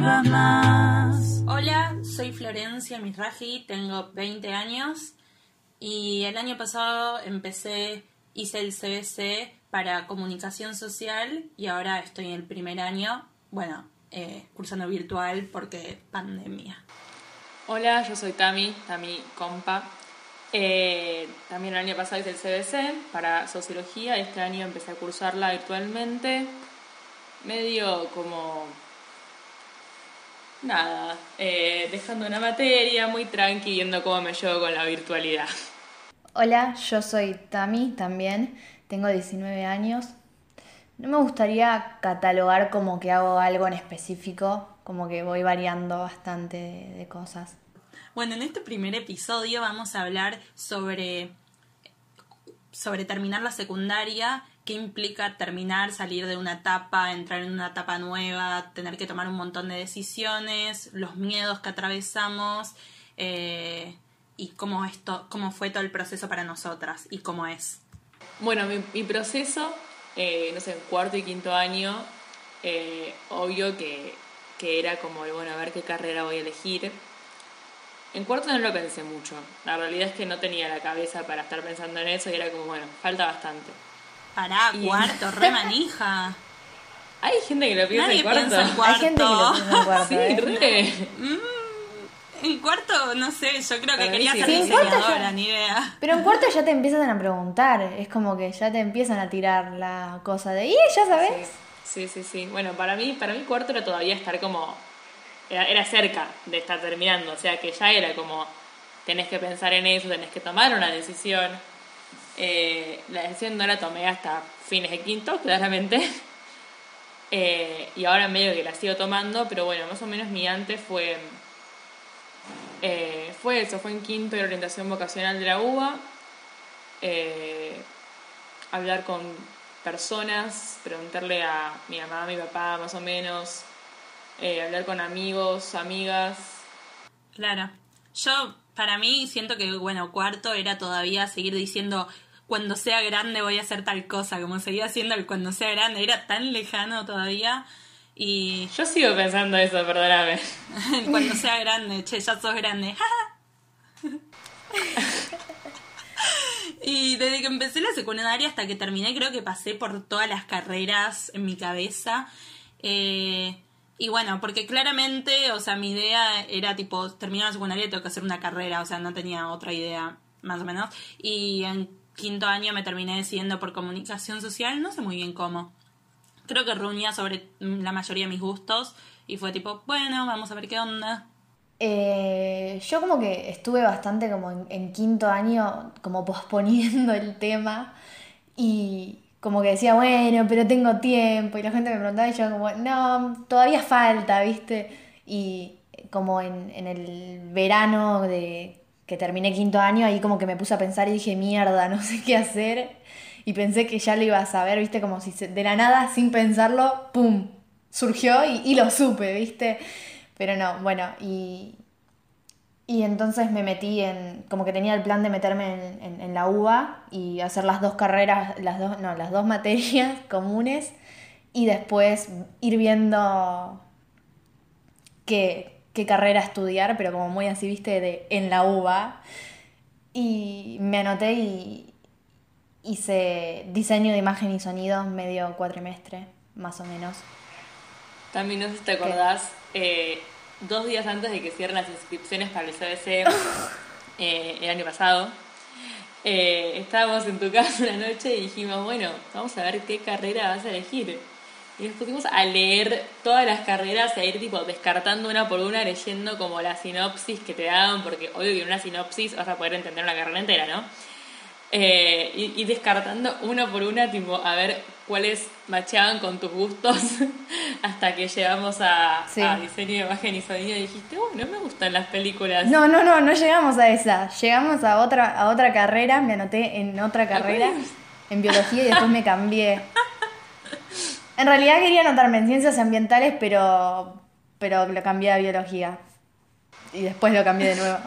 vivas más. Hola, soy Florencia Misraji, tengo 20 años y el año pasado empecé, hice el CBC para comunicación social y ahora estoy en el primer año, bueno, eh, cursando virtual porque pandemia. Hola, yo soy Tami, Tami Compa. Eh, también el año pasado hice el CBC para sociología, este año empecé a cursarla virtualmente, medio como nada, eh, dejando una materia muy tranqui, viendo cómo me llevo con la virtualidad. Hola, yo soy Tami también, tengo 19 años. No me gustaría catalogar como que hago algo en específico, como que voy variando bastante de, de cosas. Bueno, en este primer episodio vamos a hablar sobre, sobre terminar la secundaria, qué implica terminar, salir de una etapa, entrar en una etapa nueva, tener que tomar un montón de decisiones, los miedos que atravesamos eh, y cómo, esto, cómo fue todo el proceso para nosotras y cómo es. Bueno, mi, proceso, eh, no sé, cuarto y quinto año, eh, obvio que, que era como, bueno, a ver qué carrera voy a elegir. En cuarto no lo pensé mucho. La realidad es que no tenía la cabeza para estar pensando en eso y era como, bueno, falta bastante. Pará, Y- cuarto, re manija. Hay gente que lo piensa Nadie en cuarto. piensa en cuarto. Hay gente que lo piensa en cuarto, Sí, ¿eh? re. En cuarto, no sé, yo creo que quería sí. ser diseñadora, ya- ni idea. Pero en cuarto ya te empiezan a preguntar, es como que ya te empiezan a tirar la cosa de, ¿y ya sabes? Sí, sí, sí. Bueno, para mí, para mí cuarto era todavía estar como... Era, era cerca de estar terminando, o sea que ya era como... Tenés que pensar en eso, tenés que tomar una decisión. Eh, la decisión no la tomé hasta fines de quinto, claramente. Eh, y ahora medio que la sigo tomando, pero bueno, más o menos mi antes fue... eh, fue eso, fue en quinto de orientación vocacional de la UBA. Eh, hablar con personas, preguntarle a mi mamá, mi papá más o menos, hablar con amigos, amigas. Claro. Yo, para mí, siento que, bueno, cuarto era todavía seguir diciendo, cuando sea grande voy a hacer tal cosa, como seguía haciendo el cuando sea grande, era tan lejano todavía. Y Yo sigo pensando eso, perdóname. cuando sea grande, che, ya sos grande. y desde que empecé la secundaria hasta que terminé, creo que pasé por todas las carreras en mi cabeza. Eh, y bueno, porque claramente, o sea, mi idea era tipo, termino la secundaria y tengo que hacer una carrera, o sea, no tenía otra idea, más o menos. Y en quinto año me terminé decidiendo por comunicación social, no sé muy bien cómo. Creo que reunía sobre la mayoría de mis gustos y fue tipo, bueno, vamos a ver qué onda. Eh, yo como que estuve bastante como en, en quinto año como posponiendo el tema y como que decía, bueno, pero tengo tiempo y la gente me preguntaba y yo como, no, todavía falta, ¿viste? Y como en, en el verano de que terminé quinto año, ahí como que me puse a pensar y dije, mierda, no sé qué hacer. Y pensé que ya lo iba a saber, ¿viste? Como si se- de la nada, sin pensarlo, ¡pum! Surgió y, y lo supe, ¿viste? Pero no, bueno, y, y entonces me metí en, como que tenía el plan de meterme en, en- la UBA y hacer las dos carreras, las dos, no, las dos materias comunes y después ir viendo qué, qué carrera estudiar, pero como muy así, viste, de, en la UBA. Y me anoté y hice diseño de imagen y sonido medio cuatrimestre, más o menos. También no sé si te acordás, eh, dos días antes de que cierren las inscripciones para el CBC eh, el año pasado, eh, estábamos en tu casa una noche y dijimos, bueno, vamos a ver qué carrera vas a elegir. Y nos pusimos a leer todas las carreras y a ir tipo descartando una por una, leyendo como la sinopsis que te daban, porque obvio que en una sinopsis vas a poder entender una carrera entera, ¿no? Eh, y, y descartando una por una, tipo, a ver cuáles macheaban con tus gustos hasta que llegamos a, Sí. a diseño de imagen y sonido y dijiste, oh, no me gustan las películas. No, no, no, no llegamos a esa. Llegamos a otra, a otra carrera, me anoté en otra carrera, en biología y después me cambié. En realidad quería anotarme en ciencias ambientales, pero, pero lo cambié a biología. Y después lo cambié de nuevo.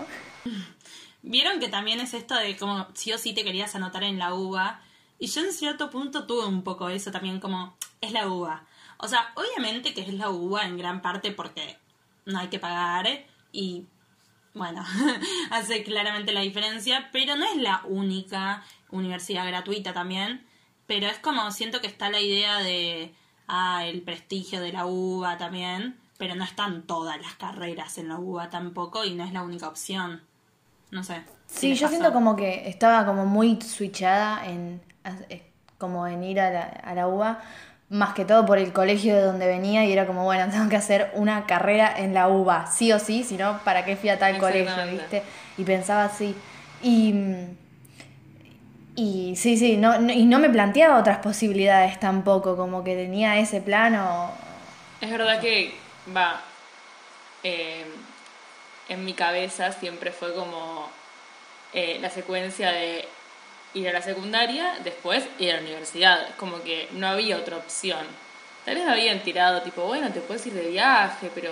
Vieron que también es esto de como sí o sí te querías anotar en la UBA. Y yo en cierto punto tuve un poco eso también como es la UBA. O sea, obviamente que es la UBA en gran parte porque no hay que pagar y bueno, hace claramente la diferencia, pero no es la única universidad gratuita también, pero es como siento que está la idea de ah, el prestigio de la UBA también, pero no están todas las carreras en la UBA tampoco y no es la única opción. No sé. Sí, yo siento como que estaba como muy switchada en eh, como en ir a la, a la UBA, más que todo por el colegio de donde venía y era como, bueno, tengo que hacer una carrera en la UBA, sí o sí, si no, ¿para qué fui a tal colegio, viste? Y pensaba así. Y, y sí, sí, no, y no me planteaba otras posibilidades tampoco, como que tenía ese plano. Es verdad que, va, eh, en mi cabeza siempre fue como eh, la secuencia de ir a la secundaria, después ir a la universidad. Como que no había otra opción. Tal vez me habían tirado, tipo, bueno, te puedes ir de viaje, pero.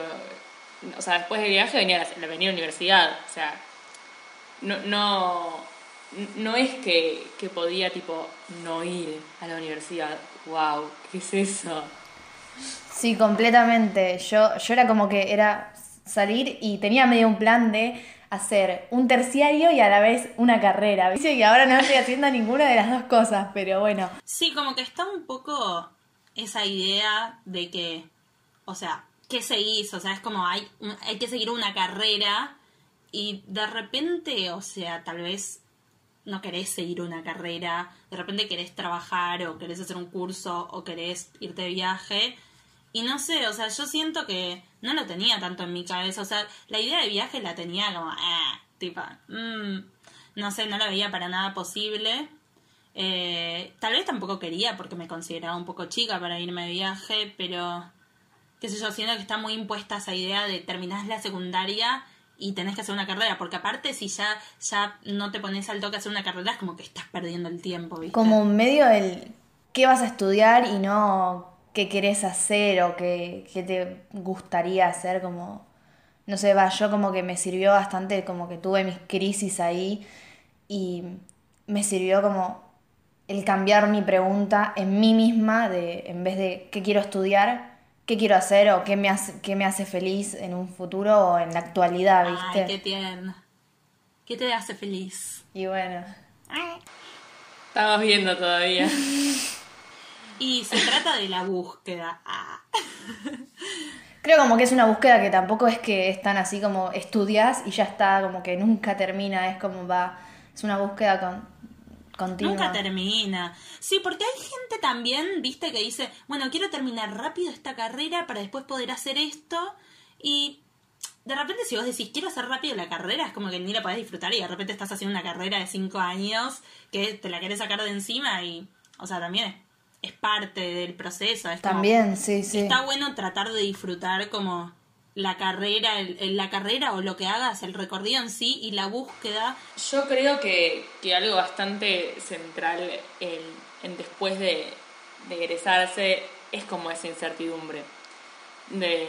O sea, después del viaje venía venía a la universidad. O sea, no, no, no es que, que podía, tipo, no ir a la universidad. ¡Wow! ¿Qué es eso? Sí, completamente. Yo, yo era como que era salir y tenía medio un plan de hacer un terciario y a la vez una carrera. Dice que ahora no estoy haciendo ninguna de las dos cosas, pero bueno. Sí, como que está un poco esa idea de que, o sea, ¿qué seguís? O sea, es como hay, hay que seguir una carrera y de repente, o sea, tal vez no querés seguir una carrera, de repente querés trabajar o querés hacer un curso o querés irte de viaje. Y no sé, o sea, yo siento que no lo tenía tanto en mi cabeza. O sea, la idea de viaje la tenía como, eh, tipo, mm, no sé, no la veía para nada posible. Eh, tal vez tampoco quería porque me consideraba un poco chica para irme de viaje, pero qué sé yo, siento que está muy impuesta esa idea de terminar la secundaria y tenés que hacer una carrera, porque aparte si ya, ya no te pones al toque hacer una carrera es como que estás perdiendo el tiempo, ¿viste? Como medio del qué vas a estudiar y no qué querés hacer o qué, te gustaría hacer, como, no sé, va, yo como que me sirvió bastante, como que tuve mis crisis ahí y me sirvió como el cambiar mi pregunta en mí misma, de, en vez de qué quiero estudiar, qué quiero hacer o qué me hace, qué me hace feliz en un futuro o en la actualidad, ¿viste? Ay, qué tierno. ¿Qué te hace feliz? Y bueno. Estamos viendo todavía. Y se trata de la búsqueda. Ah. Creo como que es una búsqueda que tampoco es que es tan así como estudias y ya está, como que nunca termina, es como va, es una búsqueda con, continua. Nunca termina. Sí, porque hay gente también, viste, que dice, bueno, quiero terminar rápido esta carrera para después poder hacer esto. Y de repente si vos decís, quiero hacer rápido la carrera, es como que ni la podés disfrutar y de repente estás haciendo una carrera de cinco años que te la querés sacar de encima y, o sea, también es es parte del proceso. También, sí, sí. Está bueno tratar de disfrutar como la carrera, el, la carrera o lo que hagas, el recorrido en sí y la búsqueda. Yo creo que, que algo bastante central en, después de, de, egresarse es como esa incertidumbre de,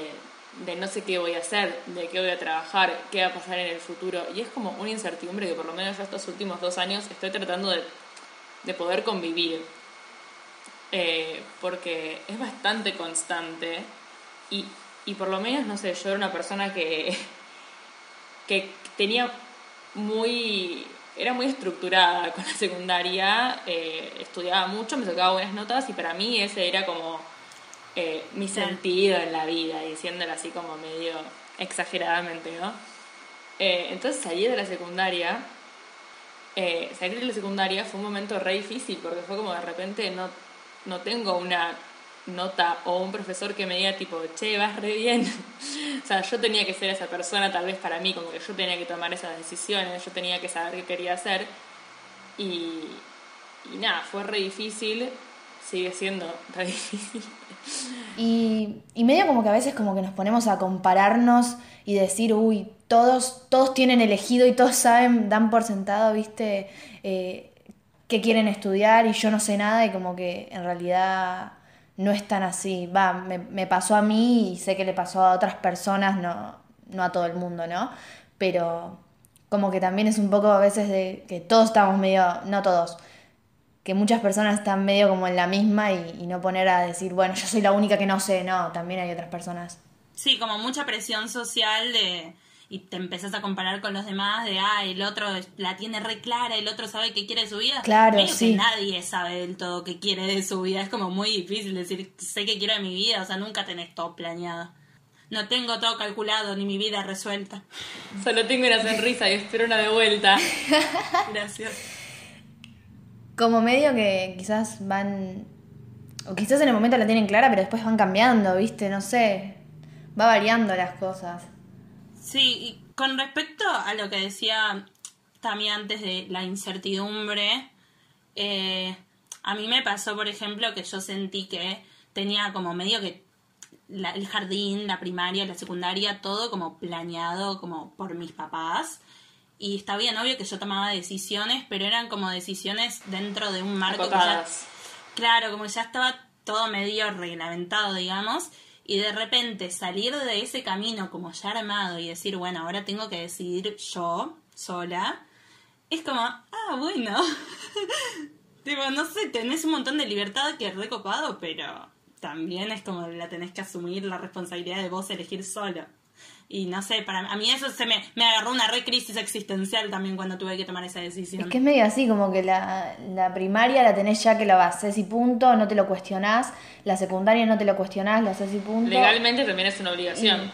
de no sé qué voy a hacer, de qué voy a trabajar, qué va a pasar en el futuro. Y es como una incertidumbre que por lo menos yo estos últimos dos años estoy tratando de, de poder convivir eh, porque es bastante constante y, y, por lo menos, no sé, yo era una persona que, que tenía muy... Era muy estructurada con la secundaria, eh, estudiaba mucho, me sacaba buenas notas y para mí ese era como eh, mi sentido en la vida, diciéndolo así como medio exageradamente, ¿no? entonces salí de la secundaria salir de la secundaria fue un momento re difícil porque fue como de repente no no tengo una nota o un profesor que me diga tipo, che, vas re bien. o sea, yo tenía que ser esa persona tal vez para mí, como que yo tenía que tomar esas decisiones, yo tenía que saber qué quería hacer. Y, y nada, fue re difícil, sigue siendo re difícil. Y, y medio como que a veces como que nos ponemos a compararnos y decir, uy, todos, todos tienen elegido y todos saben, dan por sentado, viste, eh, que quieren estudiar y yo no sé nada y como que en realidad no es tan así. Va, me, pasó a mí y sé que le pasó a otras personas, no, no a todo el mundo, ¿no? Pero como que también es un poco a veces de que todos estamos medio, no todos, que muchas personas están medio como en la misma y, y no poner a decir, bueno, yo soy la única que no sé, no, también hay otras personas. Sí, como mucha presión social de y te empezás a comparar con los demás de ah, el otro la tiene re clara, el otro sabe qué quiere de su vida. Claro, Medio sí. que nadie sabe del todo qué quiere de su vida. Es como muy difícil decir sé qué quiero de mi vida, o sea, nunca tenés todo planeado. No tengo todo calculado ni mi vida resuelta. Solo tengo una sonrisa y espero una de vuelta. Gracias. Como medio que quizás van. O quizás en el momento la tienen clara, pero después van cambiando, ¿viste? No sé. Va variando las cosas. Sí, y con respecto a lo que decía también antes de la incertidumbre, eh, a mí me pasó, por ejemplo, que yo sentí que tenía como medio que la- el jardín, la primaria, la secundaria, todo como planeado como por mis papás. Y está bien, obvio que yo tomaba decisiones, pero eran como decisiones dentro de un marco que ya. Claro, como ya estaba todo medio reglamentado, digamos, y de repente salir de ese camino como ya armado y decir, bueno, ahora tengo que decidir yo, sola, es como, ah, bueno. tipo, no sé, tenés un montón de libertad que recopado, pero también es como la tenés que asumir la responsabilidad de vos elegir solo. Y no sé, para a mí eso se me, me agarró una re crisis existencial también cuando tuve que tomar esa decisión. Es que es medio así, como que la, la primaria la tenés ya que lo haces y punto, no te lo cuestionás. La secundaria no te lo cuestionás, lo haces y punto. Legalmente también es una obligación.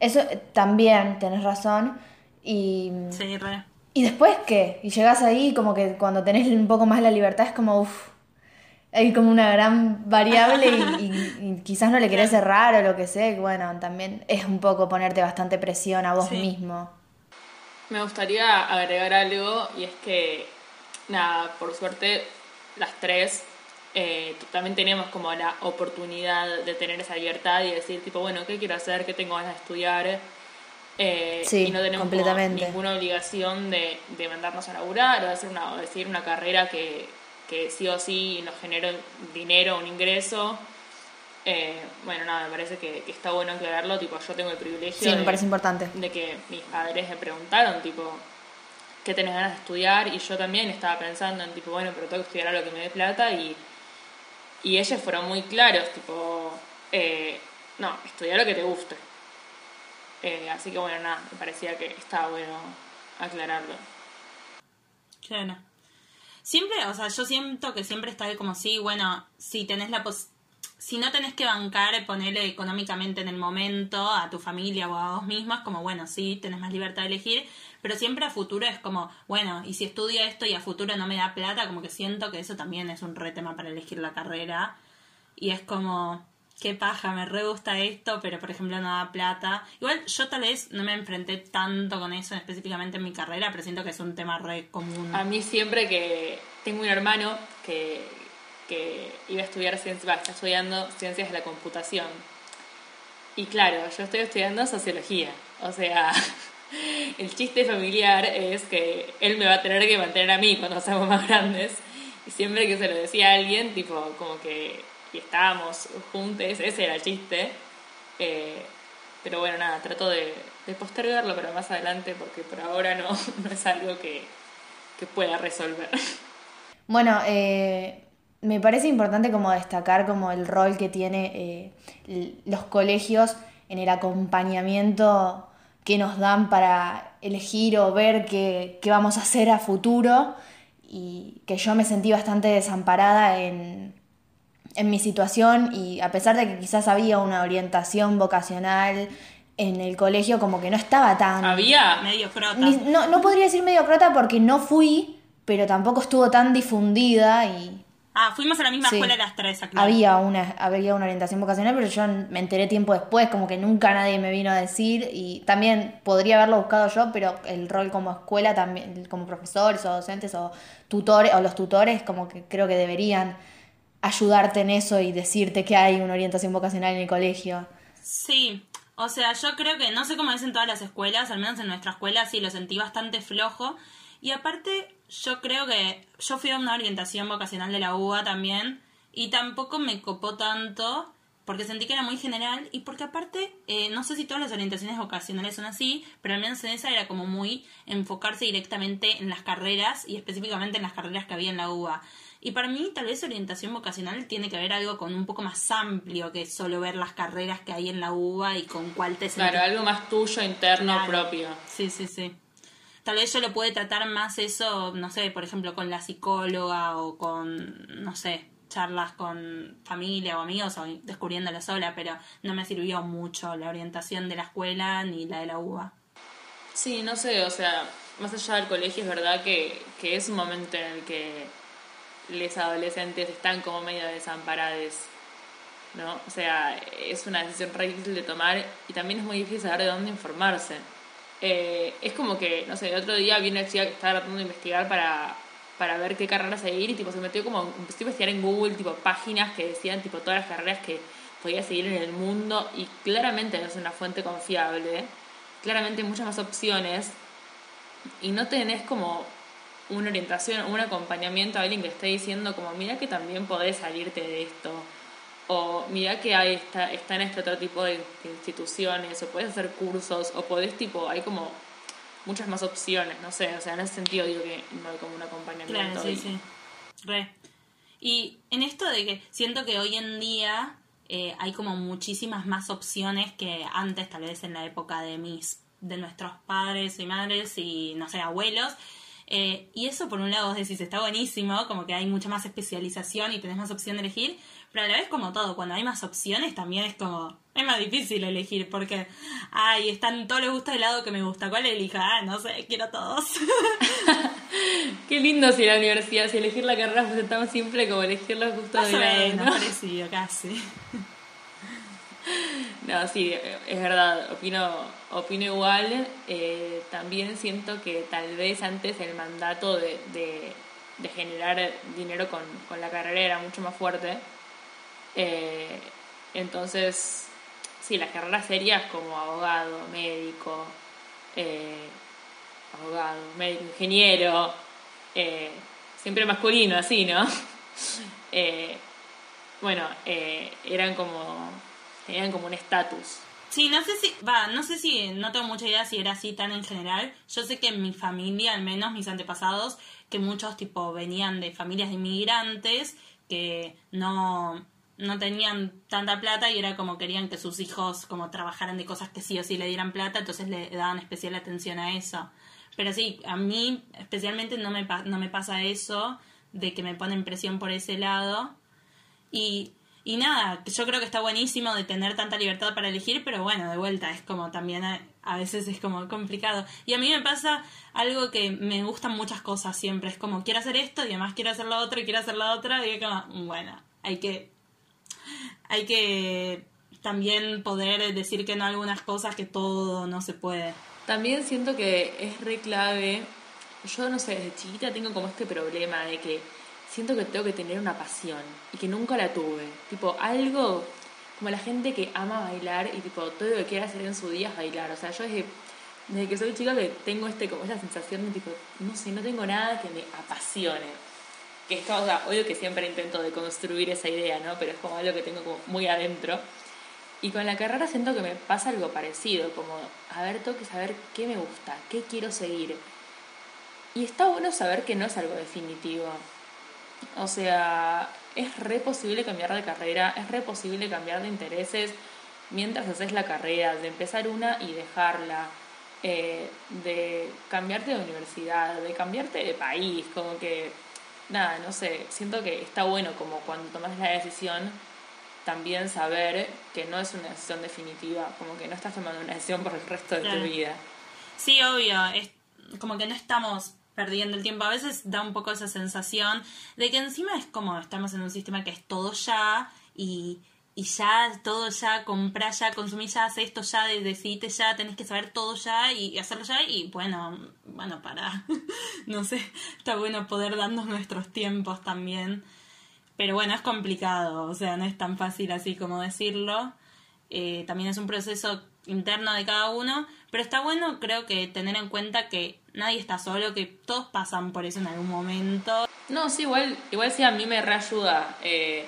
Eso también, tenés razón. Y, Sí, re. y después, ¿qué? Y llegás ahí como que cuando tenés un poco más la libertad es como, uff, hay como una gran variable y, y- y quizás no le querés cerrar o lo que sea. y bueno, también es un poco ponerte bastante presión a vos Sí. mismo. Me gustaría agregar algo y es que, nada, por suerte las tres eh, también tenemos como la oportunidad de tener esa libertad y decir tipo, bueno, ¿qué quiero hacer? ¿Qué tengo ganas de estudiar? Eh, Sí, y no tenemos completamente. ninguna obligación de, de mandarnos a laburar o de hacer una, o decidir una carrera que, que sí o sí nos genere dinero, un ingreso. Eh, bueno, nada, me parece que, que está bueno aclararlo. Tipo, yo tengo el privilegio Sí, me de- parece importante. de que mis padres me preguntaron, tipo, ¿qué tenés ganas de estudiar? Y yo también estaba pensando en, tipo, bueno, pero tengo que estudiar algo que me dé plata y, y ellos fueron muy claros, tipo, eh, no, estudiar lo que te guste. Eh, así que bueno, nada, me parecía que estaba bueno aclararlo. Claro. Siempre, o sea, yo siento que siempre está como sí, bueno, si tenés la pos si no tenés que bancar, ponerle económicamente en el momento a tu familia o a vos mismas, como bueno, sí, tenés más libertad de elegir, pero siempre a futuro es como, bueno, y si estudio esto y a futuro no me da plata, como que siento que eso también es un re tema para elegir la carrera. Y es como, qué paja, me re gusta esto, pero por ejemplo no da plata. Igual yo tal vez no me enfrenté tanto con eso específicamente en mi carrera, pero siento que es un tema re común. A mí siempre que tengo un hermano que, que iba a estudiar ciencias, va, está estudiando ciencias de la computación. Y claro, yo estoy estudiando sociología. O sea, el chiste familiar es que él me va a tener que mantener a mí cuando seamos más grandes. Y siempre que se lo decía a alguien, tipo, como que y estábamos juntos, ese era el chiste. Eh, pero bueno, nada, trato de, de postergarlo para más adelante porque por ahora no, no es algo que, que pueda resolver. Bueno, eh, me parece importante como destacar como el rol que tiene eh, los colegios en el acompañamiento que nos dan para elegir o ver qué, qué vamos a hacer a futuro y que yo me sentí bastante desamparada en, en mi situación y a pesar de que quizás había una orientación vocacional en el colegio como que no estaba tan... Había. Medio frota. Ni- no, no podría decir medio crota porque no fui, pero tampoco estuvo tan difundida y Ah, fuimos a la misma Sí. escuela las tres, aclaro. había una, había una orientación vocacional, pero yo me enteré tiempo después, como que nunca nadie me vino a decir y también podría haberlo buscado yo, pero el rol como escuela también, como profesores o docentes o tutores o los tutores, como que creo que deberían ayudarte en eso y decirte que hay una orientación vocacional en el colegio. Sí, o sea, yo creo que no sé cómo es en todas las escuelas, al menos en nuestra escuela sí lo sentí bastante flojo. Y aparte, yo creo que yo fui a una orientación vocacional de la UBA también y tampoco me copó tanto porque sentí que era muy general y porque aparte, eh, no sé si todas las orientaciones vocacionales son así, pero al menos en esa era como muy enfocarse directamente en las carreras y específicamente en las carreras que había en la UBA. Y para mí, tal vez orientación vocacional tiene que ver algo con un poco más amplio que solo ver las carreras que hay en la UBA y con cuál te Claro, sentís- algo más tuyo, interno, Claro. propio. Sí, sí, sí. Tal vez yo lo puede tratar más eso, no sé, por ejemplo, con la psicóloga o con, no sé, charlas con familia o amigos o descubriéndolo sola, pero no me sirvió mucho la orientación de la escuela ni la de la UBA. Sí, no sé, o sea, más allá del colegio es verdad que, que es un momento en el que los adolescentes están como medio desamparados, ¿no? O sea, es una decisión re difícil de tomar y también es muy difícil saber de dónde informarse. Eh, es como que, no sé, el otro día vi una chica que estaba tratando de investigar para, para ver qué carrera seguir y tipo se metió como, empezó a investigar en Google, tipo páginas que decían tipo todas las carreras que podía seguir en el mundo y claramente no es una fuente confiable, claramente hay muchas más opciones y no tenés como una orientación, un acompañamiento a alguien que esté diciendo como mira que también podés salirte de esto o mira que hay está, está en este otro tipo de, instituciones o podés hacer cursos o podés tipo hay como muchas más opciones no sé o sea en ese sentido digo que no hay como un acompañamiento Claro, sí, y- sí. Re. Y en esto de que siento que hoy en día eh, hay como muchísimas más opciones que antes, tal vez en la época de mis, de nuestros padres y madres y, no sé, abuelos. Eh, y eso por un lado vos decís, está buenísimo, como que hay mucha más especialización y tenés más opción de elegir, pero a la vez como todo, cuando hay más opciones también es como, es más difícil elegir, porque, ay, están todos los gustos de lado que me gusta, ¿cuál elijo? Ah, no sé, quiero todos. qué lindo si la universidad si elegir la carrera fuese tan simple como elegir los gustos de o grado, menos, ¿no? parecido, casi. No, sí, es verdad, opino, opino igual. Eh, también siento que tal vez antes el mandato de, de, de generar dinero con, con la carrera era mucho más fuerte. Eh, entonces, sí, las carreras serias como abogado, médico, eh, abogado, médico, ingeniero, eh, siempre masculino, así, ¿no? Eh, bueno, eh, eran como tenían como un estatus. Sí, no sé si, va, no sé si, no tengo mucha idea si era así tan en general. Yo sé que en mi familia, al menos mis antepasados, que muchos tipo venían de familias de inmigrantes que no, no tenían tanta plata y era como querían que sus hijos como trabajaran de cosas que sí o sí le dieran plata, entonces le daban especial atención a eso. Pero sí, a mí especialmente no me, no me pasa eso de que me ponen presión por ese lado. Y, y nada, yo creo que está buenísimo de tener tanta libertad para elegir, pero bueno, de vuelta, es como también a, a veces es como complicado. Y a mí me pasa algo que me gustan muchas cosas siempre, es como quiero hacer esto y además quiero hacer lo otro y quiero hacer lo otro y es como, bueno, hay que, hay que también poder decir que no algunas cosas, que todo no se puede. También siento que es re clave. Yo no sé, desde chiquita tengo como este problema de que siento que tengo que tener una pasión y que nunca la tuve. Tipo, algo como la gente que ama bailar y tipo todo lo que quiere hacer en su día es bailar. O sea, yo desde, desde que soy chica que tengo este como esa sensación de tipo, no sé, no tengo nada que me apasione. Que es como, o sea, obvio que siempre intento de construir esa idea, ¿no? Pero es como algo que tengo como muy adentro. Y con la carrera siento que me pasa algo parecido, como, a ver, tengo que saber qué me gusta, qué quiero seguir. Y está bueno saber que no es algo definitivo. O sea, es re posible cambiar de carrera, es re posible cambiar de intereses mientras haces la carrera, de empezar una y dejarla, eh, de cambiarte de universidad, de cambiarte de país, como que, nada, no sé, siento que está bueno como cuando tomas la decisión también saber que no es una decisión definitiva, como que no estás tomando una decisión por el resto de Claro. tu vida. Sí, obvio, es como que no estamos perdiendo el tiempo. A veces da un poco esa sensación de que encima es como estamos en un sistema que es todo ya y, y ya, todo ya, comprar ya, consumir ya, hacer esto ya, de- decidite ya, tenés que saber todo ya y, y hacerlo ya y bueno, bueno, para, no sé, está bueno poder darnos nuestros tiempos también. Pero bueno, es complicado, o sea, no es tan fácil así como decirlo. Eh, también es un proceso interno de cada uno, pero está bueno creo que tener en cuenta que nadie está solo, que todos pasan por eso en algún momento. No, sí, igual, igual sí a mí me reayuda eh,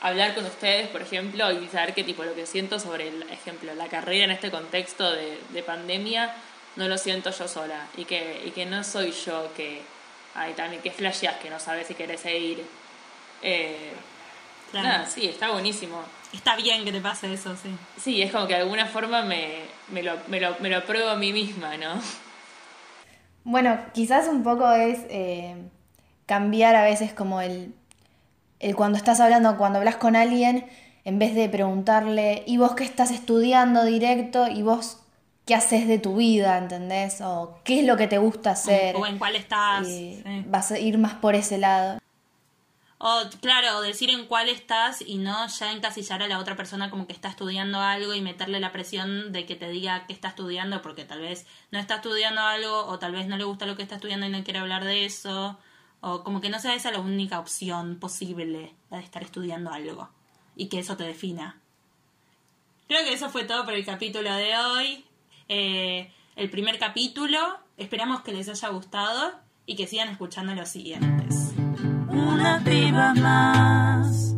hablar con ustedes, por ejemplo, y saber qué tipo lo que siento sobre el ejemplo, la carrera en este contexto de, de pandemia, no lo siento yo sola. Y que, y que no soy yo que, ahí también que flasheas que no sabes si querés seguir. Eh, Claro. Nada, sí, está buenísimo. Está bien que te pase eso, sí. Sí, es como que de alguna forma me, me, lo, me, lo, me lo pruebo a mí misma, ¿no? Bueno, quizás un poco es eh, cambiar a veces como el, el cuando estás hablando, cuando hablas con alguien, en vez de preguntarle, ¿y vos qué estás estudiando directo? ¿Y vos qué haces de tu vida? ¿Entendés? O qué es lo que te gusta hacer. O en cuál estás. Sí. Vas a ir más por ese lado. O, claro, decir en cuál estás y no ya encasillar a la otra persona como que está estudiando algo y meterle la presión de que te diga que está estudiando porque tal vez no está estudiando algo o tal vez no le gusta lo que está estudiando y no quiere hablar de eso. O como que no sea esa la única opción posible la de estar estudiando algo y que eso te defina. Creo que eso fue todo por el capítulo de hoy. Eh, el primer capítulo. Esperamos que les haya gustado y que sigan escuchando los siguientes. Una piba más.